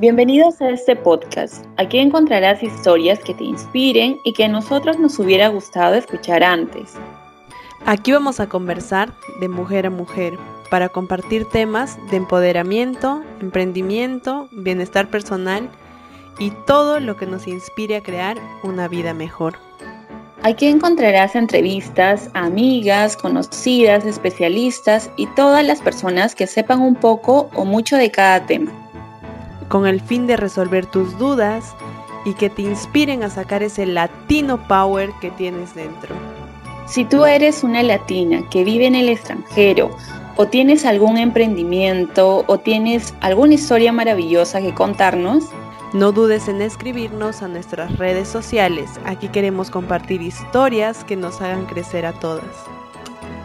Bienvenidos a este podcast. Aquí encontrarás historias que te inspiren y que a nosotros nos hubiera gustado escuchar antes. Aquí vamos a conversar de mujer a mujer para compartir temas de empoderamiento, emprendimiento, bienestar personal y todo lo que nos inspire a crear una vida mejor. Aquí encontrarás entrevistas amigas, conocidas, especialistas y todas las personas que sepan un poco o mucho de cada tema. Con el fin de resolver tus dudas y que te inspiren a sacar ese latino power que tienes dentro. Si tú eres una latina que vive en el extranjero o tienes algún emprendimiento o tienes alguna historia maravillosa que contarnos, no dudes en escribirnos a nuestras redes sociales. Aquí queremos compartir historias que nos hagan crecer a todas.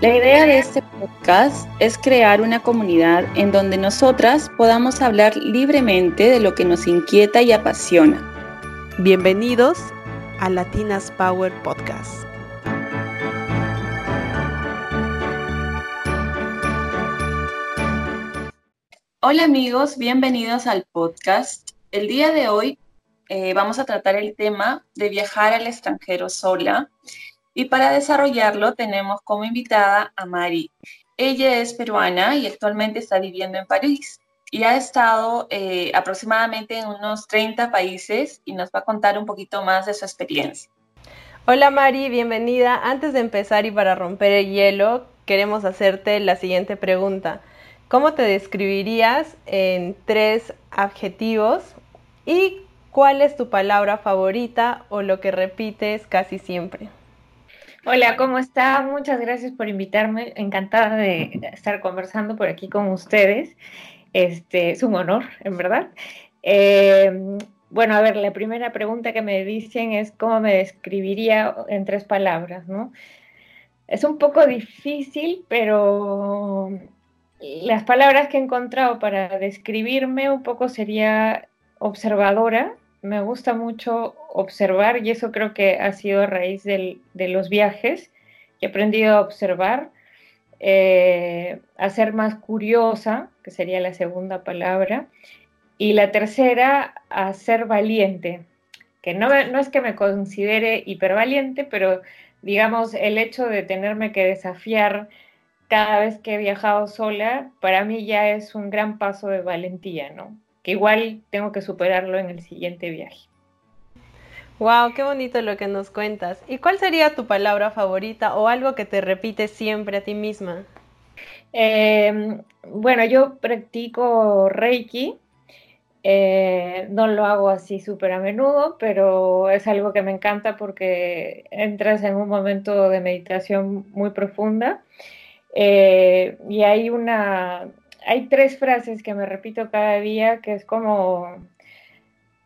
La idea de este podcast es crear una comunidad en donde nosotras podamos hablar libremente de lo que nos inquieta y apasiona. Bienvenidos a Latinas Power Podcast. Hola amigos, bienvenidos al podcast. El día de hoy eh, vamos a tratar el tema de viajar al extranjero sola y para desarrollarlo tenemos como invitada a Mari. Ella es peruana y actualmente está viviendo en París y ha estado eh, aproximadamente en unos 30 países y nos va a contar un poquito más de su experiencia. Hola Mari, bienvenida. Antes de empezar y para romper el hielo, queremos hacerte la siguiente pregunta. ¿Cómo te describirías en tres adjetivos ¿Y cuál es tu palabra favorita o lo que repites casi siempre? Hola, ¿cómo está? Muchas gracias por invitarme. Encantada de estar conversando por aquí con ustedes. Este es un honor, en verdad. Em, bueno, a ver, la primera pregunta que me dicen es cómo me describiría en tres palabras, ¿no? Es un poco difícil, pero las palabras que he encontrado para describirme un poco sería observadora, me gusta mucho observar y eso creo que ha sido a raíz de los viajes. He aprendido a observar, eh, a ser más curiosa, que sería la segunda palabra, y la tercera, a ser valiente, que no, no es que me considere hipervaliente, pero digamos el hecho de tenerme que desafiar cada vez que he viajado sola, para mí ya es un gran paso de valentía, ¿no? Que igual tengo que superarlo en el siguiente viaje. Wow, qué bonito lo que nos cuentas. ¿Y cuál sería tu palabra favorita o algo que te repites siempre a ti misma? Em, bueno, yo practico Reiki. Eh, no lo hago así súper a menudo, pero es algo que me encanta porque entras en un momento de meditación muy profunda. Eh, y hay una, hay tres frases que me repito cada día que es como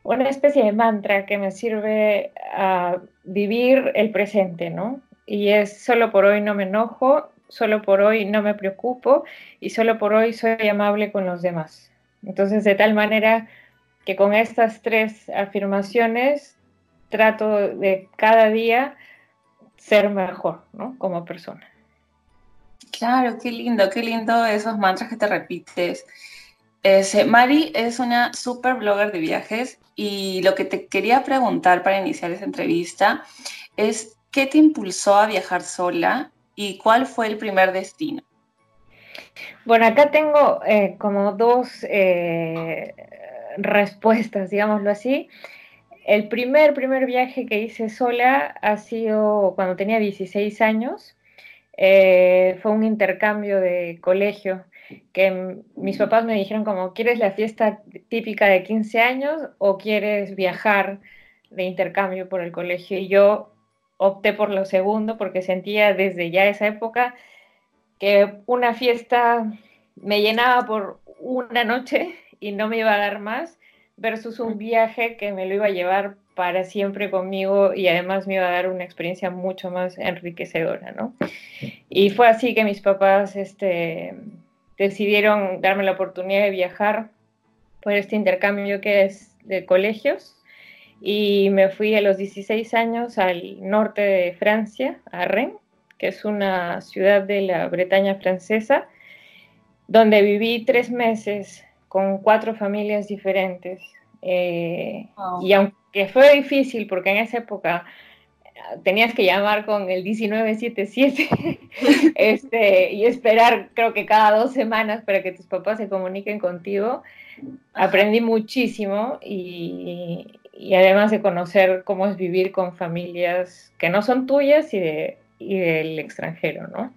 una especie de mantra que me sirve a vivir el presente, ¿no? Y es solo por hoy no me enojo, solo por hoy no me preocupo y solo por hoy soy amable con los demás. Entonces, de tal manera que con estas tres afirmaciones trato de cada día ser mejor, ¿no? Como persona. Claro, qué lindo, qué lindo esos mantras que te repites. Ese, Mari es una super blogger de viajes y lo que te quería preguntar para iniciar esta entrevista es, ¿qué te impulsó a viajar sola y cuál fue el primer destino? Bueno, acá tengo eh, como dos eh, respuestas, digámoslo así. El primer, primer viaje que hice sola ha sido cuando tenía 16 años. Eh, fue un intercambio de colegio que mis papás me dijeron como, ¿quieres la fiesta típica de 15 años o quieres viajar de intercambio por el colegio? Y yo opté por lo segundo porque sentía desde ya esa época que una fiesta me llenaba por una noche y no me iba a dar más versus un viaje que me lo iba a llevar para siempre conmigo y además me iba a dar una experiencia mucho más enriquecedora, ¿no? Y fue así que mis papás este, decidieron darme la oportunidad de viajar por este intercambio que es de colegios y me fui a los 16 años al norte de Francia, a Rennes, que es una ciudad de la Bretaña francesa, donde viví tres meses con cuatro familias diferentes. Eh, y aunque fue difícil, porque en esa época tenías que llamar con el 1977 este, y esperar creo que cada dos semanas para que tus papás se comuniquen contigo. Aprendí muchísimo y, además de conocer cómo es vivir con familias que no son tuyas y, de, y del extranjero, ¿no?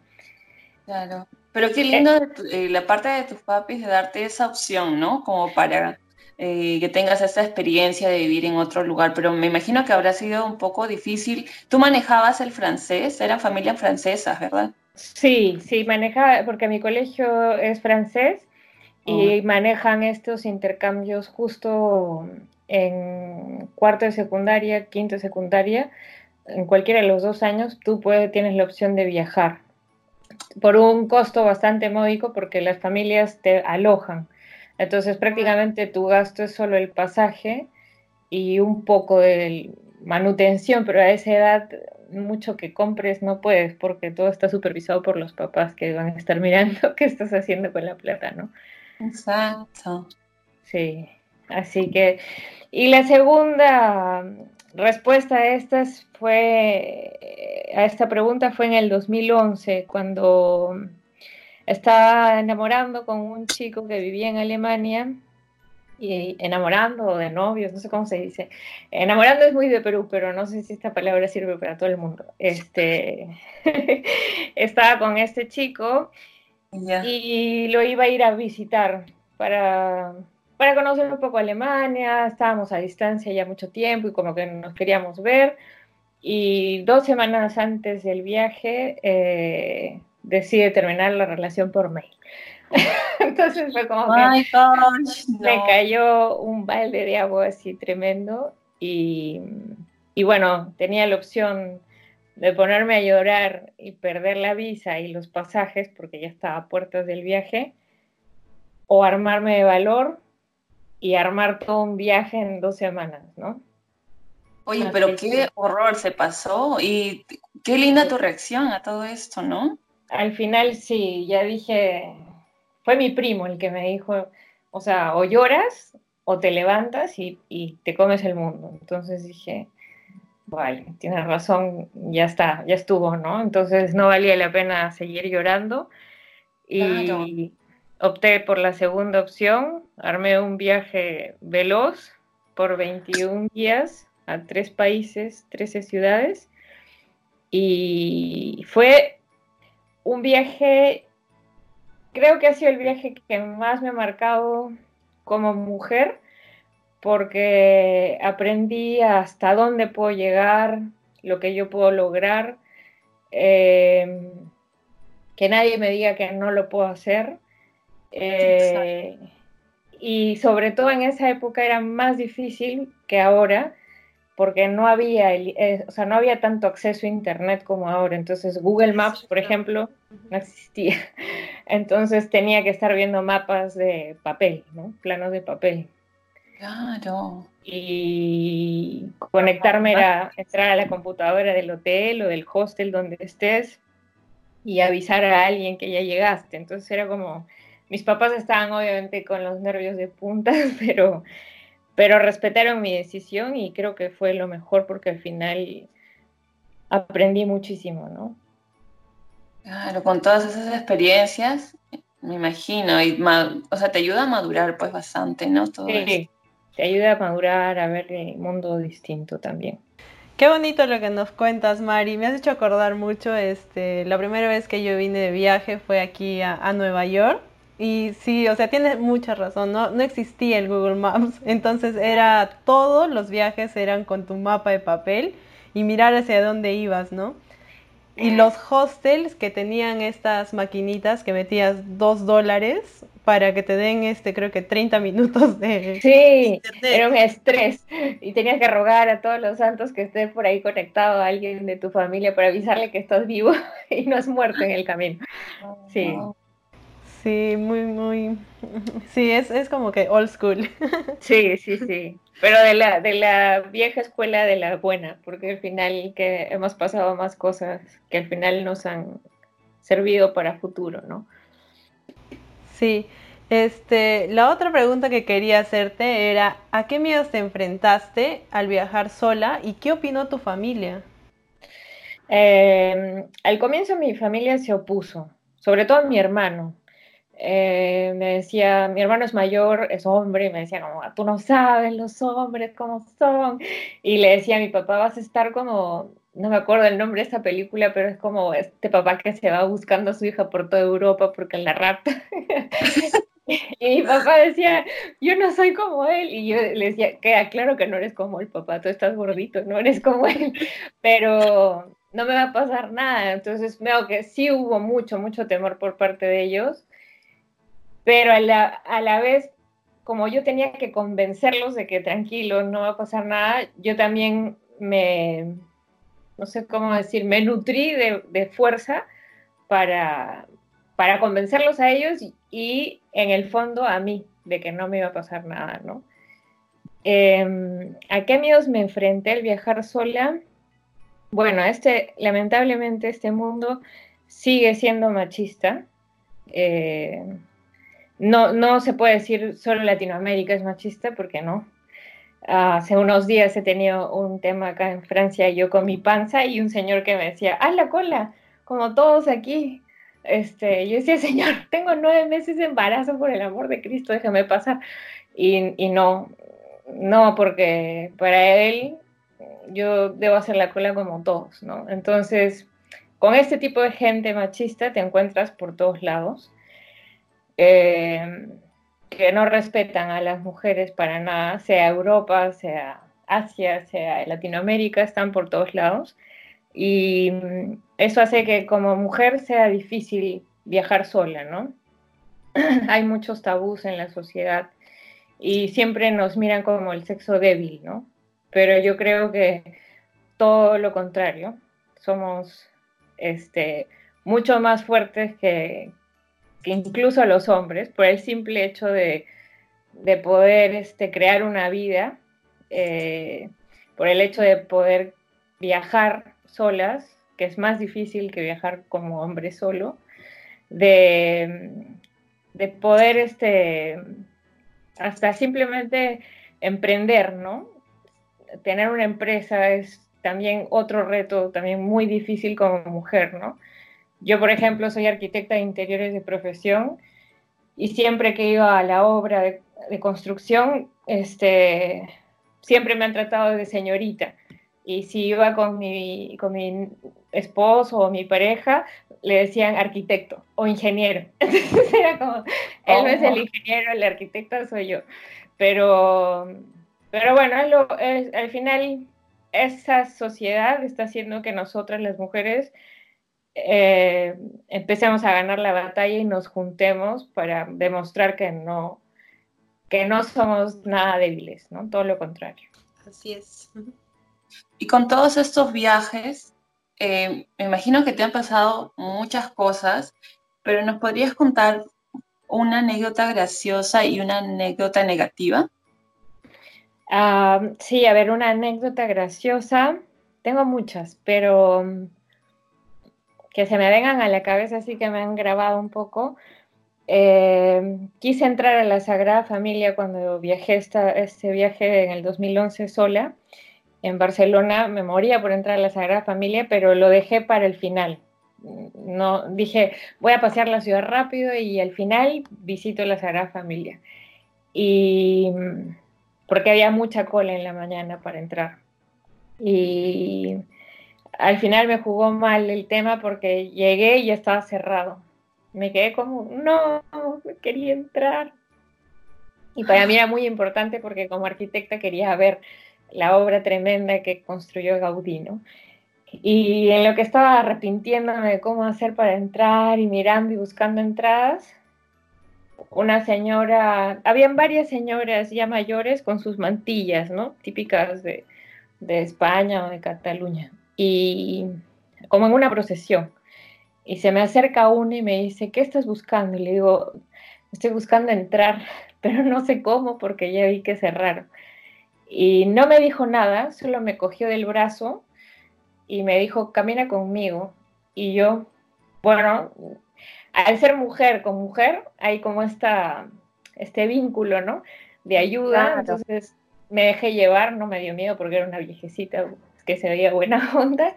Claro. Pero qué lindo eh, la parte de tus papis de darte esa opción, ¿no? Como para eh, que tengas esa experiencia de vivir en otro lugar, pero me imagino que habrá sido un poco difícil. Tú manejabas el francés, eran familias francesas, ¿verdad? Sí, sí, manejaba, porque mi colegio es francés y oh. manejan estos intercambios justo en cuarto de secundaria, quinto de secundaria, en cualquiera de los dos años, tú puedes, tienes la opción de viajar por un costo bastante módico porque las familias te alojan. Entonces prácticamente tu gasto es solo el pasaje y un poco de manutención, pero a esa edad mucho que compres no puedes porque todo está supervisado por los papás que van a estar mirando qué estás haciendo con la plata, ¿no? Exacto. Sí, así que... Y la segunda respuesta a estas fue, a esta pregunta fue en el 2011, cuando estaba enamorando con un chico que vivía en Alemania y enamorando de novios, no sé cómo se dice. Enamorando es muy de Perú, pero no sé si esta palabra sirve para todo el mundo. Este, estaba con este chico y lo iba a ir a visitar para, para conocer un poco Alemania. Estábamos a distancia ya mucho tiempo y como que nos queríamos ver. Y dos semanas antes del viaje, eh, decide terminar la relación por mail. Entonces fue como que me cayó un balde de agua así tremendo y, y, bueno, tenía la opción de ponerme a llorar y perder la visa y los pasajes porque ya estaba a puertas del viaje o armarme de valor y armar todo un viaje en dos semanas, ¿no? Oye, pero qué horror se pasó y qué linda tu reacción a todo esto, ¿no? Al final sí, ya dije, fue mi primo el que me dijo, o sea, o lloras o te levantas y, te comes el mundo. Entonces dije, vale, tienes razón, ya está, ya estuvo, ¿no? Entonces no valía la pena seguir llorando y opté por la segunda opción, armé un viaje veloz por 21 días a tres países, 13 ciudades y fue un viaje, creo que ha sido el viaje que más me ha marcado como mujer, porque aprendí hasta dónde puedo llegar, lo que yo puedo lograr, eh, que nadie me diga que no lo puedo hacer. Eh, y sobre todo en esa época era más difícil que ahora porque no había, eh, o sea, no había tanto acceso a Internet como ahora. Entonces Google Maps, por ejemplo, no existía. Entonces tenía que estar viendo mapas de papel, ¿no? Planos de papel. Claro. Y conectarme era entrar a la computadora del hotel o del hostel donde estés y avisar a alguien que ya llegaste. Entonces era como, mis papás estaban obviamente con los nervios de punta, pero pero respetaron mi decisión y creo que fue lo mejor porque al final aprendí muchísimo, ¿no? Claro, con todas esas experiencias, me imagino, y o sea, te ayuda a madurar pues bastante, ¿no? sí, te ayuda a madurar, a ver el mundo distinto también. Qué bonito lo que nos cuentas, Mari. Me has hecho acordar mucho, este, la primera vez que yo vine de viaje fue aquí a Nueva York y sí, o sea, tienes mucha razón, ¿no? No existía el Google Maps, entonces era todos los viajes eran con tu mapa de papel y mirar hacia dónde ibas, ¿no? Y los hostels que tenían estas maquinitas que metías dos dólares para que te den, este, creo que 30 minutos de... Sí, era un estrés. Y tenías que rogar a todos los santos que estés por ahí conectado a alguien de tu familia para avisarle que estás vivo y no has muerto en el camino. Sí. Sí, muy, muy. Sí, es, es como que old school. Sí, sí, sí. Pero de la, de la vieja escuela de la buena, porque al final que hemos pasado más cosas que al final nos han servido para futuro, ¿no? Sí. Este, la otra pregunta que quería hacerte era, ¿a qué miedos te enfrentaste al viajar sola y qué opinó tu familia? Eh, al comienzo mi familia se opuso, sobre todo mi hermano. Eh, me decía, mi hermano es mayor, es hombre, y me decía, como, tú no sabes los hombres cómo son. Y le decía mi papá, vas a estar como, no me acuerdo el nombre de esta película, pero es como este papá que se va buscando a su hija por toda Europa porque la rapta. Y mi papá decía, yo no soy como él. Y yo le decía, queda claro que no eres como el papá, tú estás gordito, no eres como él. Pero no me va a pasar nada. Entonces veo que sí hubo mucho, mucho temor por parte de ellos. Pero a la, a la vez, como yo tenía que convencerlos de que tranquilo, no va a pasar nada, yo también me, no sé cómo decir, me nutrí de, de fuerza para, para convencerlos a ellos y, en el fondo a mí de que no me iba a pasar nada, ¿no? Em, ¿A qué miedos me enfrenté al viajar sola? Bueno, este, lamentablemente este mundo sigue siendo machista. Eh, no, no se puede decir solo Latinoamérica es machista, porque no. hace unos días he tenido un tema acá en Francia, yo con mi panza y un señor que me decía, ¡haz la cola! Como todos aquí. Este, yo decía, Señor, tengo nueve meses de embarazo, por el amor de Cristo, déjame pasar. Y, y no, no, porque para Él yo debo hacer la cola como todos, ¿no? Entonces, con este tipo de gente machista te encuentras por todos lados, eh, que no respetan a las mujeres para nada, sea Europa, sea Asia, sea Latinoamérica, están por todos lados. Y eso hace que como mujer sea difícil viajar sola, ¿no? Hay muchos tabús en la sociedad y siempre nos miran como el sexo débil, ¿no? Pero yo creo que todo lo contrario, somos este, mucho más fuertes que, incluso los hombres, por el simple hecho de, poder este, crear una vida, eh, por el hecho de poder viajar solas, que es más difícil que viajar como hombre solo, de, de poder este, hasta simplemente emprender, ¿no? Tener una empresa es también otro reto, también muy difícil como mujer, ¿no? Yo, por ejemplo, soy arquitecta de interiores de profesión y siempre que iba a la obra de, de construcción, este, siempre me han tratado de señorita y si iba con mi, con mi esposo o mi pareja, le decían arquitecto o ingeniero. Entonces era como, él no es el oh. ingeniero, el arquitecto soy yo. Pero, pero bueno, al final esa sociedad está haciendo que nosotras las mujeres eh, empecemos a ganar la batalla y nos juntemos para demostrar que no, que no somos nada débiles, ¿no? Todo lo contrario. Así es. Y con todos estos viajes, eh, me imagino que te han pasado muchas cosas, pero ¿nos podrías contar una anécdota graciosa y una anécdota negativa? Ah, sí, a ver, una anécdota graciosa. Tengo muchas, pero mm, que se me vengan a la cabeza, así que me han grabado un poco. Eh, quise entrar a la Sagrada Familia cuando viajé este viaje en el 2011 sola en Barcelona me moría por entrar a la Sagrada Familia, pero lo dejé para el final. No, dije, voy a pasear la ciudad rápido y al final visito la Sagrada Familia. Y porque había mucha cola en la mañana para entrar. Y al final me jugó mal el tema porque llegué y ya estaba cerrado. Me quedé como, no, quería entrar. Y para mí era muy importante porque como arquitecta quería ver la obra tremenda que construyó Gaudí, ¿no? Y en lo que estaba arrepintiéndome de cómo hacer para entrar y mirando y buscando entradas, una señora, habían varias señoras ya mayores con sus mantillas, ¿no? Típicas de, de España o de Cataluña. Y como en una procesión. Y se me acerca una y me dice, ¿qué estás buscando? Y le digo, estoy buscando entrar, pero no sé cómo porque ya vi que cerraron. Y no me dijo nada, solo me cogió del brazo y me dijo, camina conmigo. Y yo, bueno, al ser mujer con mujer, hay como esta este vínculo, ¿no? De ayuda, entonces me dejé llevar, no me dio miedo porque era una viejecita que se veía buena onda,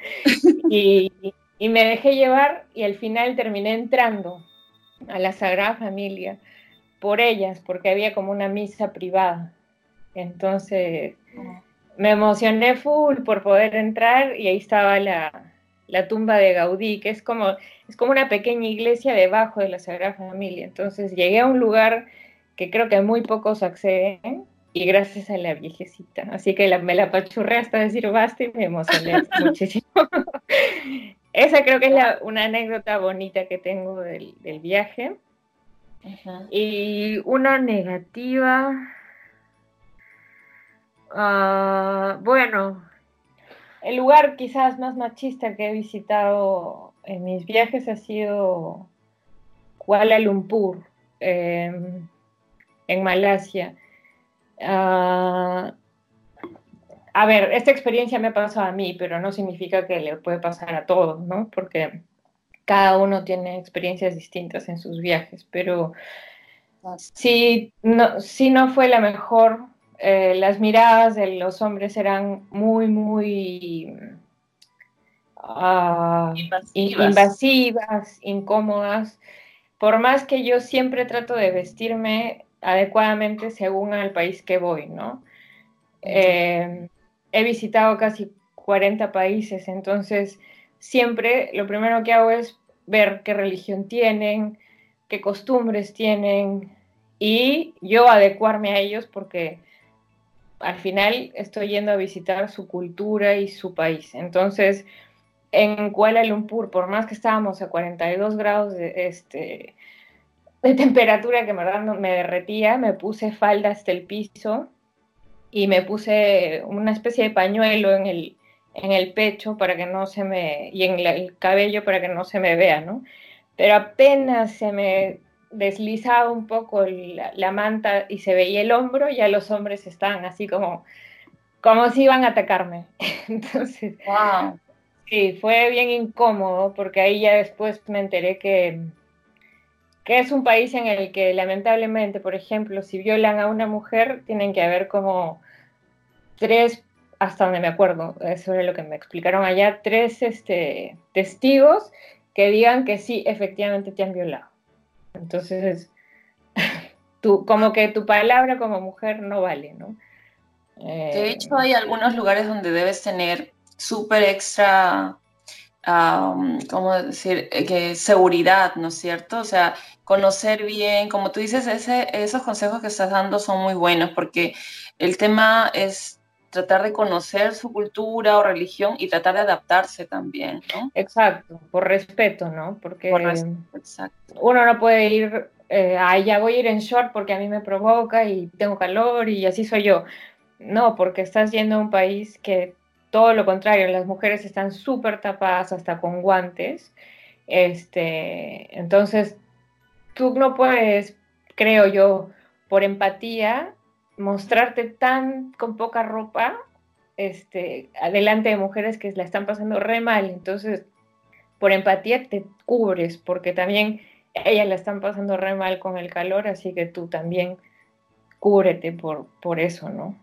y, y me dejé llevar y al final terminé entrando a la Sagrada Familia por ellas, porque había como una misa privada. Entonces me emocioné full por poder entrar y ahí estaba la, la, tumba de Gaudí, que es como, es como una pequeña iglesia debajo de la Sagrada Familia. Entonces llegué a un lugar que creo que muy pocos acceden y gracias a la viejecita. Así que me la pachurré hasta decir basta y me emocioné muchísimo. Esa creo que es una anécdota bonita que tengo del, viaje. Y una negativa. Ah, bueno, el lugar quizás más machista que he visitado en mis viajes ha sido Kuala Lumpur, em, en Malasia. Ah, a ver, esta experiencia me ha pasado a mí, pero no significa que le puede pasar a todos, ¿no? Porque cada uno tiene experiencias distintas en sus viajes, pero si no, si no fue la mejor, eh, las miradas de los hombres eran muy, muy ah, invasivas, incómodas. Por más que yo siempre trato de vestirme adecuadamente según el país que voy, ¿no? he visitado casi 40 países, entonces siempre lo primero que hago es ver qué religión tienen, qué costumbres tienen y yo adecuarme a ellos porque al final estoy yendo a visitar su cultura y su país. Entonces, en Kuala Lumpur, por más que estábamos a 42 grados de, este, de temperatura que me, me derretía, me puse falda hasta el piso y me puse una especie de pañuelo en el, en el pecho para que no se me, y en el cabello para que no se me vea, ¿no? Pero apenas se me deslizaba un poco la, manta y se veía el hombro, ya los hombres estaban así como, como si iban a atacarme. Entonces, wow. sí, fue bien incómodo porque ahí ya después me enteré que, que es un país en el que lamentablemente, por ejemplo, si violan a una mujer, tienen que haber como tres, hasta donde me acuerdo, eso es lo que me explicaron allá, tres este, testigos que digan que sí, efectivamente te han violado. Entonces, tú, como que tu palabra como mujer no vale, ¿no? de eh, hecho, hay algunos lugares donde debes tener súper extra, ¿cómo decir?, eh, que seguridad, ¿no es cierto? O sea, conocer bien, como tú dices, ese, esos consejos que estás dando son muy buenos porque el tema es tratar de conocer su cultura o religión y tratar de adaptarse también, ¿no? Exacto, por respeto, ¿no? Porque uno no puede ir, eh, ya voy a ir en short porque a mí me provoca y tengo calor y así soy yo. No, porque estás yendo a un país que todo lo contrario, las mujeres están súper tapadas hasta con guantes. Este, entonces, tú no puedes, creo yo, por empatía, mostrarte tan con poca ropa este, adelante de mujeres que la están pasando re mal. Entonces, por empatía te cubres, porque también ellas la están pasando re mal con el calor, así que tú también cúbrete por, por eso, ¿no?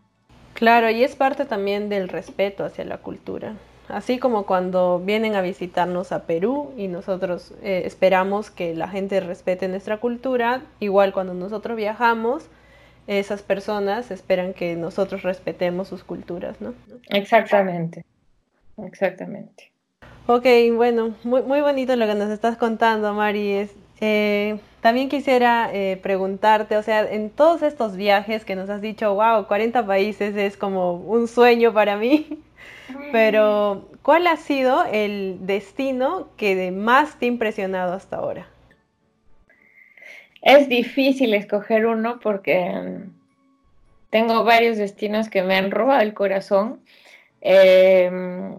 Claro, y es parte también del respeto hacia la cultura. Así como cuando vienen a visitarnos a Perú y nosotros eh, esperamos que la gente respete nuestra cultura, igual cuando nosotros viajamos, esas personas esperan que nosotros respetemos sus culturas, ¿no? Exactamente, exactamente. Ok, bueno, muy, muy bonito lo que nos estás contando, Mari. Eh, también quisiera eh, preguntarte, o sea, en todos estos viajes que nos has dicho, wow, 40 países es como un sueño para mí, pero ¿cuál ha sido el destino que más te ha impresionado hasta ahora? Es difícil escoger uno porque mm, tengo varios destinos que me han robado el corazón. Em,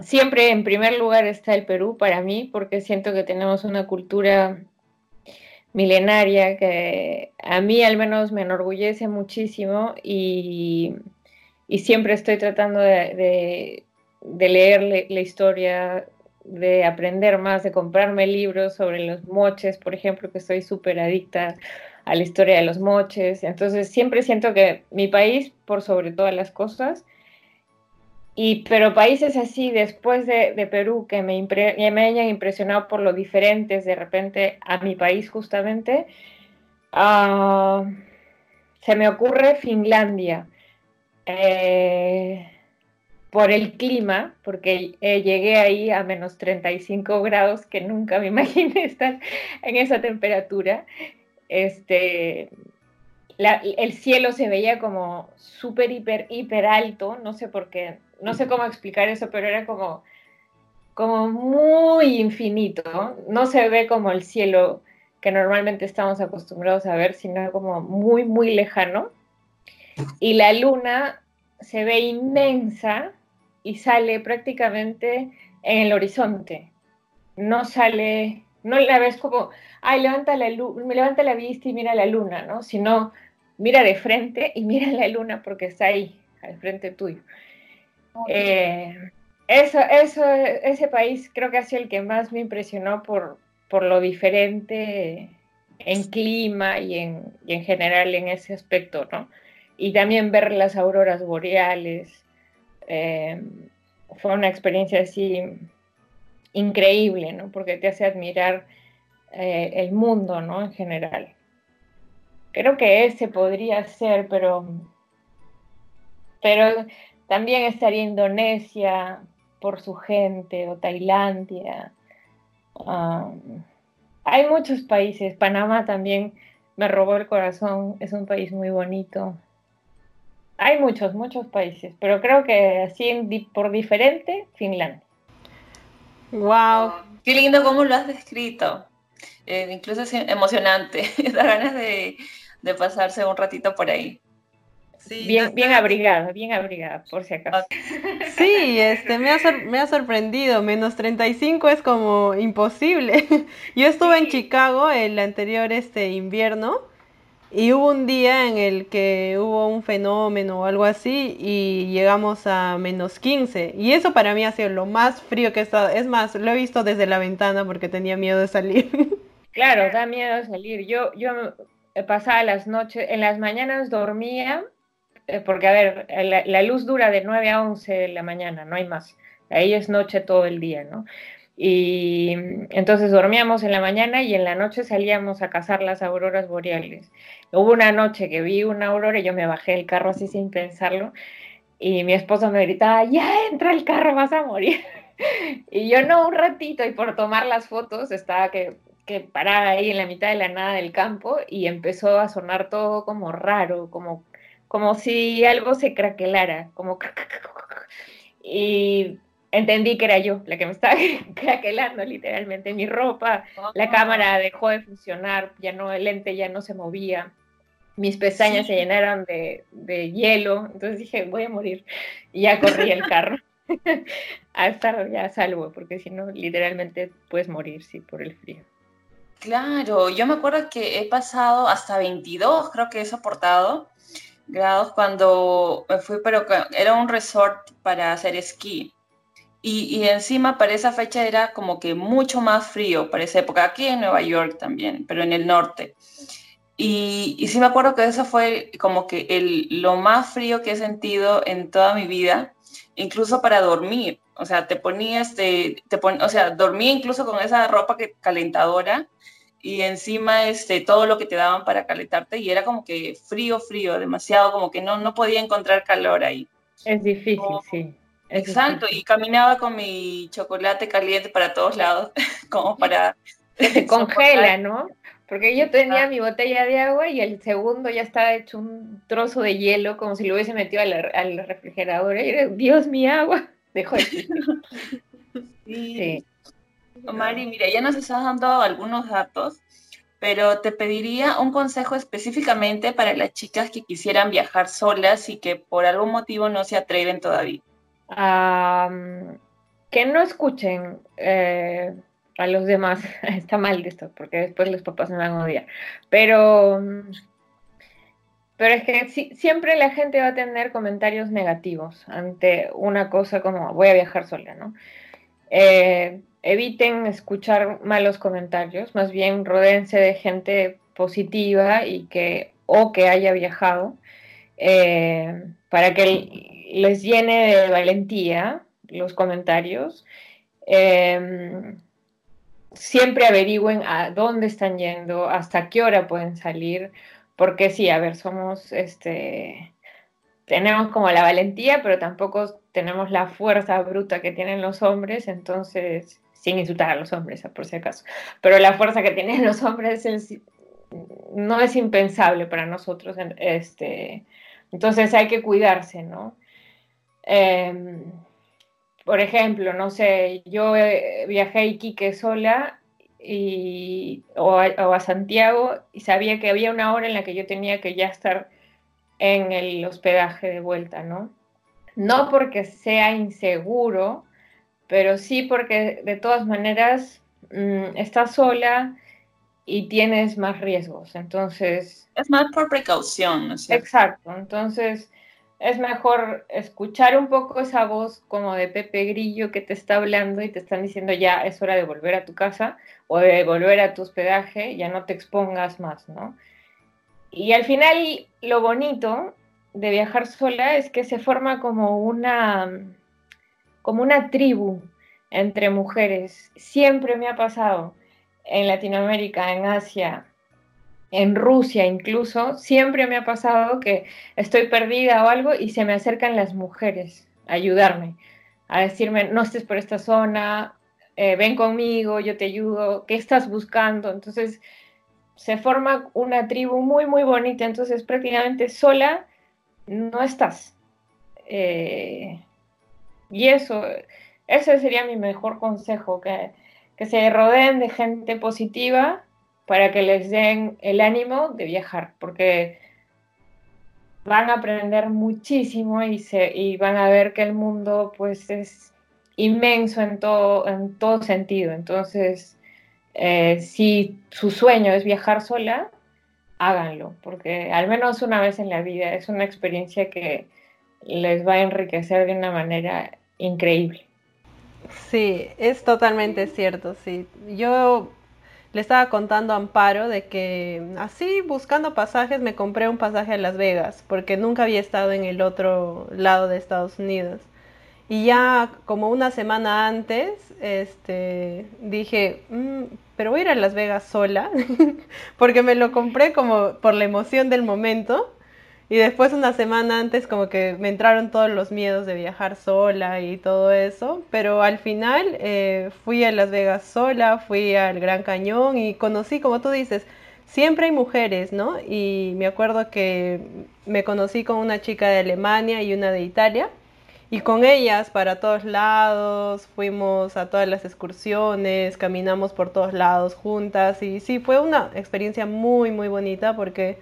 siempre en primer lugar está el Perú para mí porque siento que tenemos una cultura milenaria que a mí al menos me enorgullece muchísimo y, siempre estoy tratando de, leer la historia de aprender más, de comprarme libros sobre los moches, por ejemplo, que estoy súper adicta a la historia de los moches. Entonces siempre siento que mi país, por sobre todas las cosas, y, pero países así, después de, Perú, que me, me, hayan impresionado por lo diferentes de repente a mi país justamente, ah, se me ocurre Finlandia. Eh, por el clima, porque eh, llegué ahí a menos 35 grados, que nunca me imaginé estar en esa temperatura. Este, el cielo se veía como súper, hiper, hiper alto, no sé por qué, no sé cómo explicar eso, pero era como, como muy infinito, no se ve como el cielo que normalmente estamos acostumbrados a ver, sino como muy, muy lejano. Y la luna se ve inmensa y sale prácticamente en el horizonte. No sale, no la ves como, ay, levanta la, me levanta la vista y mira la luna, ¿no? Sino mira de frente y mira la luna porque está ahí, al frente tuyo. Eh, eso, eso, ese país creo que ha sido el que más me impresionó por, por lo diferente en clima y en, y en general en ese aspecto, ¿no? Y también ver las auroras boreales, eh, fue una experiencia así increíble, ¿no? Porque te hace admirar eh, el mundo, ¿no? En general. Creo que ese podría ser, pero, pero también estaría Indonesia por su gente o Tailandia. Um, hay muchos países. Panamá también me robó el corazón. Es un país muy bonito. Hay muchos, muchos países, pero creo que así por diferente, Finlandia. Wow, qué lindo cómo lo has descrito. Eh, incluso es emocionante, da ganas de, pasarse un ratito por ahí. bien, bien abrigada, bien abrigada, por si acaso. Sí, este, me, ha me ha sorprendido, menos 35 es como imposible. Yo estuve en Chicago el anterior este invierno y hubo un día en el que hubo un fenómeno o algo así y llegamos a menos 15. Y eso para mí ha sido lo más frío que he estado. Es más, lo he visto desde la ventana porque tenía miedo de salir. Claro, da miedo salir. Yo, yo pasaba las noches, en las mañanas dormía, eh, porque a ver, la, la luz dura de 9 a 11 de la mañana, no hay más. Ahí es noche todo el día, ¿no? Y entonces dormíamos en la mañana y en la noche salíamos a cazar las auroras boreales. Hubo una noche que vi una aurora y yo me bajé del carro así sin pensarlo y mi esposo me gritaba, ya entra el carro, vas a morir. y yo no, un ratito y por tomar las fotos estaba que, que parada ahí en la mitad de la nada del campo y empezó a sonar todo como raro, como, como si algo se craquelara, como... Y entendí que era yo la que me estaba craquelando literalmente mi ropa, la ah. cámara dejó de funcionar, ya no, el lente ya no se movía, mis pestañas se llenaron de, hielo, entonces dije, voy a morir, y ya corrí el carro a estar ya a salvo, porque si no, literalmente puedes morir, sí, por el frío. Claro, yo me acuerdo que he pasado hasta 22, creo que he soportado grados cuando me fui, pero era un resort para hacer esquí. Y, encima para esa fecha era como que mucho más frío para esa época, aquí en Nueva York también, pero en el norte. Y, y sí me acuerdo que eso fue como que el, lo más frío que he sentido en toda mi vida, incluso para dormir. O sea, te ponías, te, te o sea, dormía incluso con esa ropa que, calentadora y encima este, todo lo que te daban para calentarte y era como que frío, frío, demasiado, como que no, no podía encontrar calor ahí. Es difícil, sí. Exacto, y caminaba con mi chocolate caliente para todos lados, como para... Se congela, ¿no? Porque yo tenía mi botella de agua y el segundo ya estaba hecho un trozo de hielo, como si lo hubiese metido al, refrigerador. Y era, Dios, mi agua. Dejó de sí. sí. Mari, mira, ya nos estás dando algunos datos, pero te pediría un consejo específicamente para las chicas que quisieran viajar solas y que por algún motivo no se atreven todavía que no escuchen eh, a los demás. Está mal de esto, porque después los papás me van a odiar. Pero, pero es que siempre la gente va a tener comentarios negativos ante una cosa como voy a viajar sola, ¿no? Eh, eviten escuchar malos comentarios, más bien rodéense de gente positiva y que o que haya viajado eh, para que les llene de valentía los comentarios. Em, siempre averigüen a dónde están yendo, hasta qué hora pueden salir, porque sí, a ver, somos, este, tenemos como la valentía, pero tampoco tenemos la fuerza bruta que tienen los hombres, entonces, sin insultar a los hombres, por si acaso, pero la fuerza que tienen los hombres no es impensable para nosotros, este, entonces hay que cuidarse, ¿no? Em, por ejemplo, no sé, yo eh, viajé a Iquique sola y, o, a, Santiago y sabía que había una hora en la que yo tenía que ya estar en el hospedaje de vuelta, ¿no? No porque sea inseguro, pero sí porque de todas maneras mm, estás sola y tienes más riesgos. Entonces... Es más por precaución, ¿no Exacto. Entonces es mejor escuchar un poco esa voz como de Pepe Grillo que te está hablando y te están diciendo ya es hora de volver a tu casa o de volver a tu hospedaje, ya no te expongas más, ¿no? Y al final lo bonito de viajar sola es que se forma como una como una tribu entre mujeres. Siempre me ha pasado en Latinoamérica, en Asia, en Rusia incluso, siempre me ha pasado que estoy perdida o algo y se me acercan las mujeres a ayudarme, a decirme, no estés por esta zona, eh, ven conmigo, yo te ayudo, ¿qué estás buscando? Entonces se forma una tribu muy, muy bonita, entonces prácticamente sola no estás. Eh, y eso, ese sería mi mejor consejo, que, que se rodeen de gente positiva para que les den el ánimo de viajar, porque van a aprender muchísimo y, se, y van a ver que el mundo pues es inmenso en todo, en todo sentido. Entonces, eh, si su sueño es viajar sola, háganlo, porque al menos una vez en la vida es una experiencia que les va a enriquecer de una manera increíble. Sí, es totalmente cierto, sí. Yo le estaba contando a Amparo de que así buscando pasajes me compré un pasaje a Las Vegas porque nunca había estado en el otro lado de Estados Unidos. Y ya como una semana antes, este, dije, mm, pero voy a ir a Las Vegas sola, porque me lo compré como por la emoción del momento. Y después una semana antes como que me entraron todos los miedos de viajar sola y todo eso, pero al final eh, fui a Las Vegas sola, fui al Gran Cañón y conocí, como tú dices, siempre hay mujeres, ¿no? Y me acuerdo que me conocí con una chica de Alemania y una de Italia y con ellas para todos lados, fuimos a todas las excursiones, caminamos por todos lados juntas y sí, fue una experiencia muy, muy bonita porque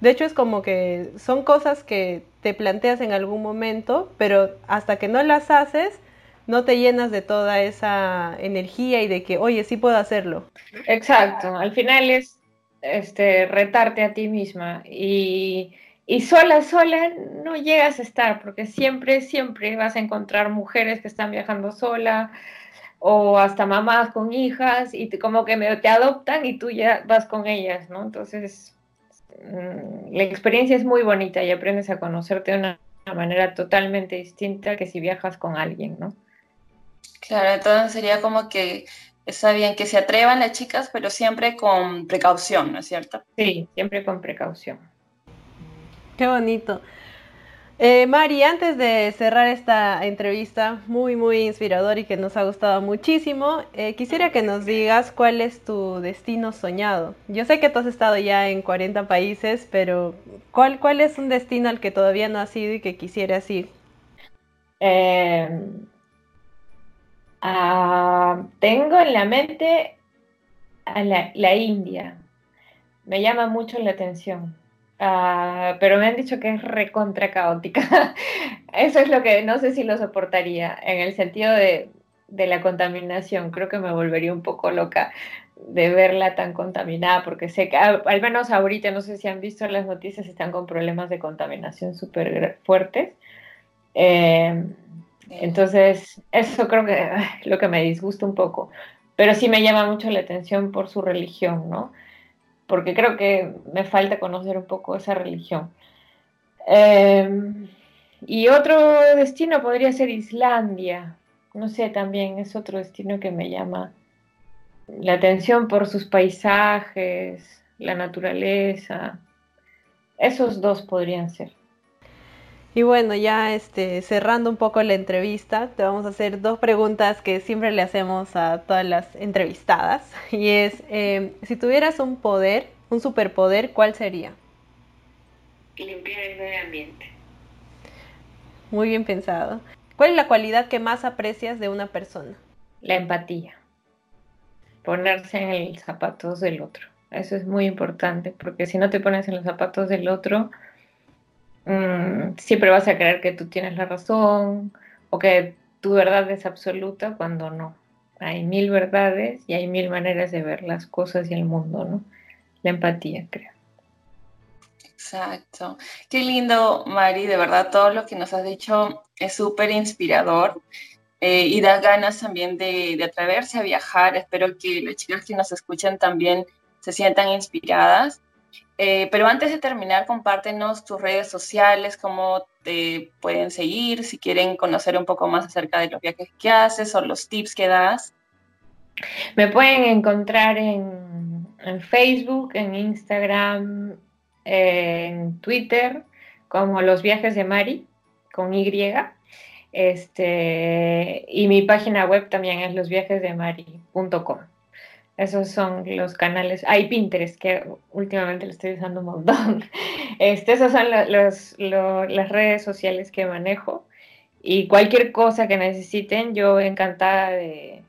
de hecho, es como que son cosas que te planteas en algún momento, pero hasta que no las haces, no te llenas de toda esa energía y de que, oye, sí puedo hacerlo. Exacto, al final es este, retarte a ti misma y, y sola, sola no llegas a estar, porque siempre, siempre vas a encontrar mujeres que están viajando sola o hasta mamás con hijas y como que te adoptan y tú ya vas con ellas, ¿no? Entonces la experiencia es muy bonita y aprendes a conocerte de una, manera totalmente distinta que si viajas con alguien, ¿no? Claro, entonces sería como que está bien que se atrevan las chicas, pero siempre con precaución, ¿no es cierto? Sí, siempre con precaución. Qué bonito. Eh, Mari, antes de cerrar esta entrevista muy, muy inspiradora y que nos ha gustado muchísimo, eh, quisiera que nos digas cuál es tu destino soñado. Yo sé que tú has estado ya en 40 países, pero ¿cuál, cuál es un destino al que todavía no has ido y que quisieras ir? Ah, tengo en la mente a la India. Me llama mucho la atención. Ah, pero me han dicho que es recontra caótica. Eso es lo que no sé si lo soportaría en el sentido de, la contaminación. Creo que me volvería un poco loca de verla tan contaminada, porque sé que al, menos ahorita, no sé si han visto las noticias, están con problemas de contaminación súper fuertes. Em, entonces, eso creo que es lo que me disgusta un poco, pero sí me llama mucho la atención por su religión, ¿no? Porque creo que me falta conocer un poco esa religión. Em, y otro destino podría ser Islandia. No sé, también es otro destino que me llama la atención por sus paisajes, la naturaleza. Esos dos podrían ser. Y bueno, ya este, cerrando un poco la entrevista, te vamos a hacer dos preguntas que siempre le hacemos a todas las entrevistadas. Y es, em, si tuvieras un poder, un superpoder, ¿cuál sería? Limpiar el medio ambiente. Muy bien pensado. ¿Cuál es la cualidad que más aprecias de una persona? La empatía. Ponerse en los zapatos del otro. Eso es muy importante, porque si no te pones en los zapatos del otro, Mm, siempre vas a creer que tú tienes la razón o que tu verdad es absoluta cuando no. Hay mil verdades y hay mil maneras de ver las cosas y el mundo, ¿no? La empatía, creo. Exacto. Qué lindo, Mari, de verdad todo lo que nos has dicho es súper inspirador eh, y da ganas también de, de a viajar. Espero que las chicas que nos escuchan también se sientan inspiradas eh, pero antes de terminar, compártenos tus redes sociales, cómo te pueden seguir, si quieren conocer un poco más acerca de los viajes que haces o los tips que das. Me pueden encontrar en, Facebook, en Instagram, en Twitter, como los viajes de Mari, con Y. Este, y mi página web también es losviajesdemari.com. Esos son los canales. Hay Pinterest, que últimamente lo estoy usando un montón. Este, esas son las redes sociales que manejo. Y cualquier cosa que necesiten, yo encantada de,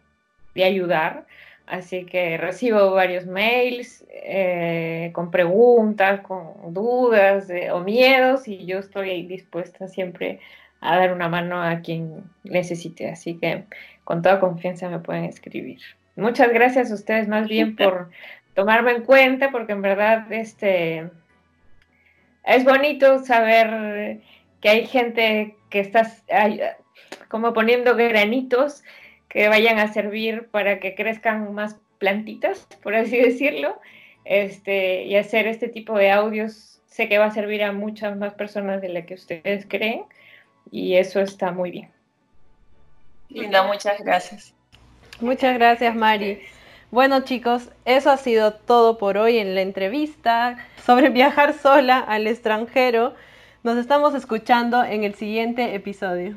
ayudar. Así que recibo varios mails eh, con preguntas, con dudas o miedos y yo estoy dispuesta siempre a dar una mano a quien necesite. Así que con toda confianza me pueden escribir. Muchas gracias a ustedes más bien por tomarme en cuenta, porque en verdad este es bonito saber que hay gente que está como poniendo granitos que vayan a servir para que crezcan más plantitas, por así decirlo, este, y hacer este tipo de audios sé que va a servir a muchas más personas de las que ustedes creen, y eso está muy bien. Linda, muchas gracias. Muchas gracias, Mari. Bueno, chicos, eso ha sido todo por hoy en la entrevista sobre viajar sola al extranjero. Nos estamos escuchando en el siguiente episodio.